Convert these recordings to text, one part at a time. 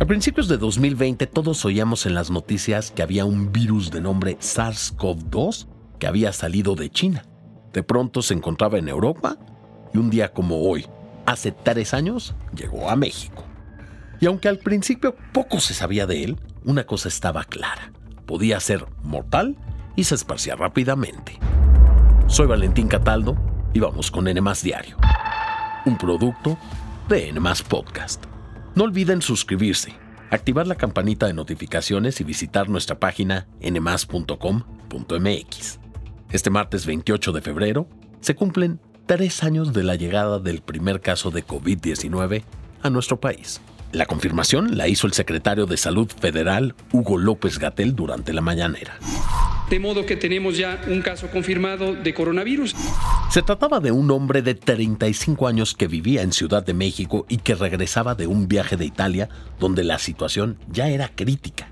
A principios de 2020 todos oíamos en las noticias que había un virus de nombre SARS-CoV-2 que había salido de China. De pronto se encontraba en Europa y un día como hoy, hace tres años, llegó a México. Y aunque al principio poco se sabía de él, una cosa estaba clara. Podía ser mortal y se esparcía rápidamente. Soy Valentín Cataldo y vamos con N Diario, un producto de N Podcast. No olviden suscribirse, activar la campanita de notificaciones y visitar nuestra página nmas.com.mx. Este martes 28 de febrero se cumplen tres años de la llegada del primer caso de COVID-19 a nuestro país. La confirmación la hizo el secretario de Salud Federal, Hugo López Gatel, durante la mañanera. De modo que tenemos ya un caso confirmado de coronavirus. Se trataba de un hombre de 35 años que vivía en Ciudad de México y que regresaba de un viaje de Italia donde la situación ya era crítica.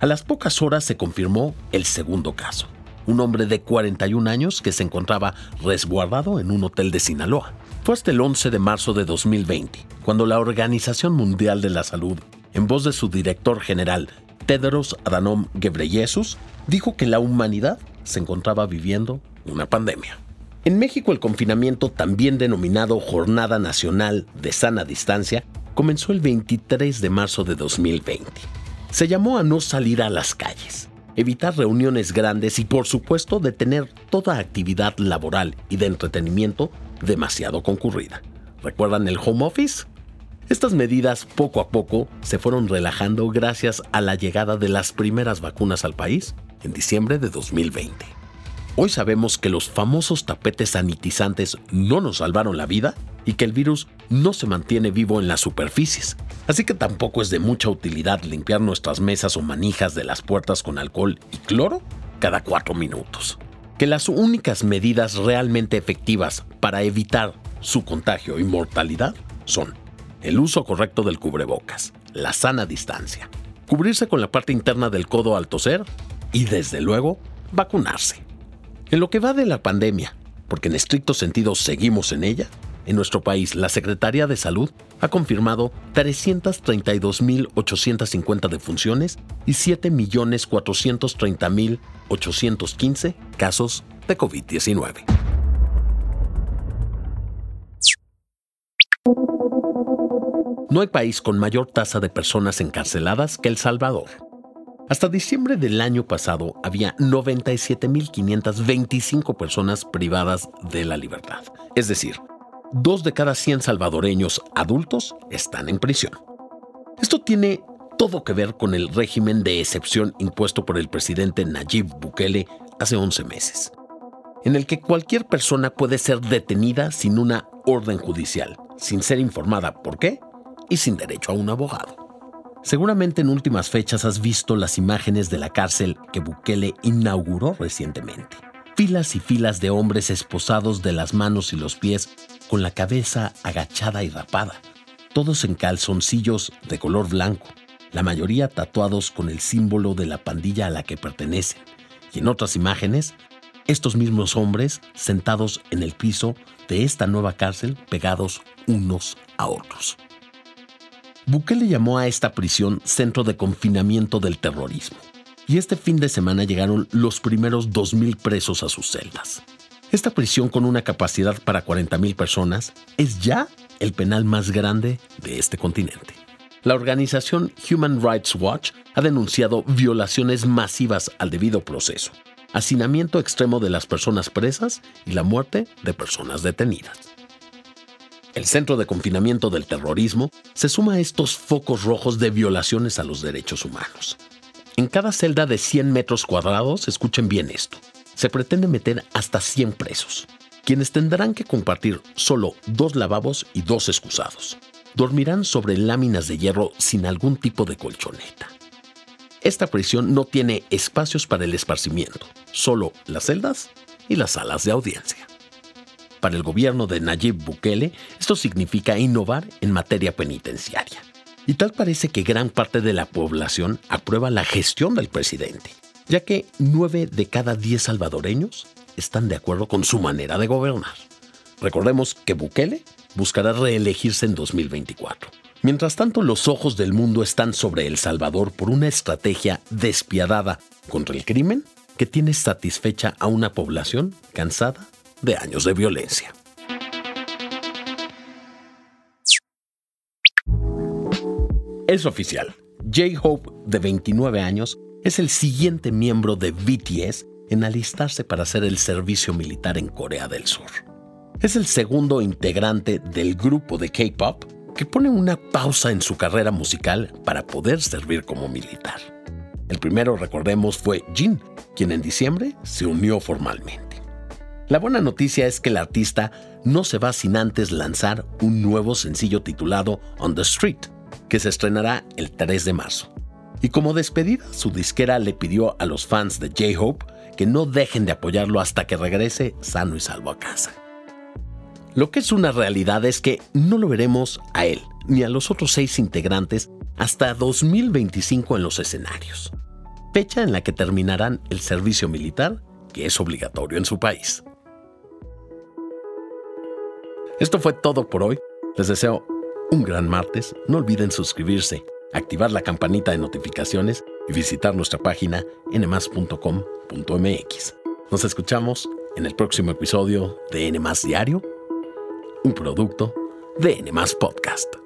A las pocas horas se confirmó el segundo caso, un hombre de 41 años que se encontraba resguardado en un hotel de Sinaloa. Fue hasta el 11 de marzo de 2020, cuando la Organización Mundial de la Salud, en voz de su director general, Tedros Adhanom Ghebreyesus, dijo que la humanidad se encontraba viviendo una pandemia. En México el confinamiento, también denominado Jornada Nacional de Sana Distancia, comenzó el 23 de marzo de 2020. Se llamó a no salir a las calles, evitar reuniones grandes y por supuesto detener toda actividad laboral y de entretenimiento demasiado concurrida. ¿Recuerdan el home office? Estas medidas poco a poco se fueron relajando gracias a la llegada de las primeras vacunas al país en diciembre de 2020. Hoy sabemos que los famosos tapetes sanitizantes no nos salvaron la vida y que el virus no se mantiene vivo en las superficies. Así que tampoco es de mucha utilidad limpiar nuestras mesas o manijas de las puertas con alcohol y cloro cada cuatro minutos que las únicas medidas realmente efectivas para evitar su contagio y mortalidad son el uso correcto del cubrebocas, la sana distancia, cubrirse con la parte interna del codo al toser y desde luego vacunarse. En lo que va de la pandemia, porque en estricto sentido seguimos en ella, en nuestro país, la Secretaría de Salud ha confirmado 332.850 defunciones y 7.430.815 casos de COVID-19. No hay país con mayor tasa de personas encarceladas que El Salvador. Hasta diciembre del año pasado había 97.525 personas privadas de la libertad, es decir, dos de cada 100 salvadoreños adultos están en prisión. Esto tiene todo que ver con el régimen de excepción impuesto por el presidente Nayib Bukele hace 11 meses, en el que cualquier persona puede ser detenida sin una orden judicial, sin ser informada por qué y sin derecho a un abogado. Seguramente en últimas fechas has visto las imágenes de la cárcel que Bukele inauguró recientemente. Filas y filas de hombres esposados de las manos y los pies con la cabeza agachada y rapada, todos en calzoncillos de color blanco, la mayoría tatuados con el símbolo de la pandilla a la que pertenecen, y en otras imágenes, estos mismos hombres sentados en el piso de esta nueva cárcel pegados unos a otros. Bukele llamó a esta prisión Centro de Confinamiento del Terrorismo, y este fin de semana llegaron los primeros 2.000 presos a sus celdas. Esta prisión con una capacidad para 40.000 personas es ya el penal más grande de este continente. La organización Human Rights Watch ha denunciado violaciones masivas al debido proceso, hacinamiento extremo de las personas presas y la muerte de personas detenidas. El Centro de Confinamiento del Terrorismo se suma a estos focos rojos de violaciones a los derechos humanos. En cada celda de 100 metros cuadrados, escuchen bien esto, se pretende meter hasta 100 presos, quienes tendrán que compartir solo dos lavabos y dos excusados. Dormirán sobre láminas de hierro sin algún tipo de colchoneta. Esta prisión no tiene espacios para el esparcimiento, solo las celdas y las salas de audiencia. Para el gobierno de Nayib Bukele, esto significa innovar en materia penitenciaria. Y tal parece que gran parte de la población aprueba la gestión del presidente ya que 9 de cada 10 salvadoreños están de acuerdo con su manera de gobernar. Recordemos que Bukele buscará reelegirse en 2024, Mientras tanto, los ojos del mundo están sobre El Salvador por una estrategia despiadada contra el crimen que tiene satisfecha a una población cansada de años de violencia. Es oficial. J-Hope, de 29 años, es el siguiente miembro de BTS en alistarse para hacer el servicio militar en Corea del Sur. Es el segundo integrante del grupo de K-Pop que pone una pausa en su carrera musical para poder servir como militar. El primero, recordemos, fue Jin, quien en diciembre se unió formalmente. La buena noticia es que el artista no se va sin antes lanzar un nuevo sencillo titulado On the Street, que se estrenará el 3 de marzo. Y como despedida, su disquera le pidió a los fans de J-Hope que no dejen de apoyarlo hasta que regrese sano y salvo a casa. Lo que es una realidad es que no lo veremos a él ni a los otros seis integrantes hasta 2025 en los escenarios, fecha en la que terminarán el servicio militar que es obligatorio en su país. Esto fue todo por hoy. Les deseo un gran martes. No olviden suscribirse, activar la campanita de notificaciones y visitar nuestra página nmas.com.mx. Nos escuchamos en el próximo episodio de NMAS Diario, un producto de NMAS Podcast.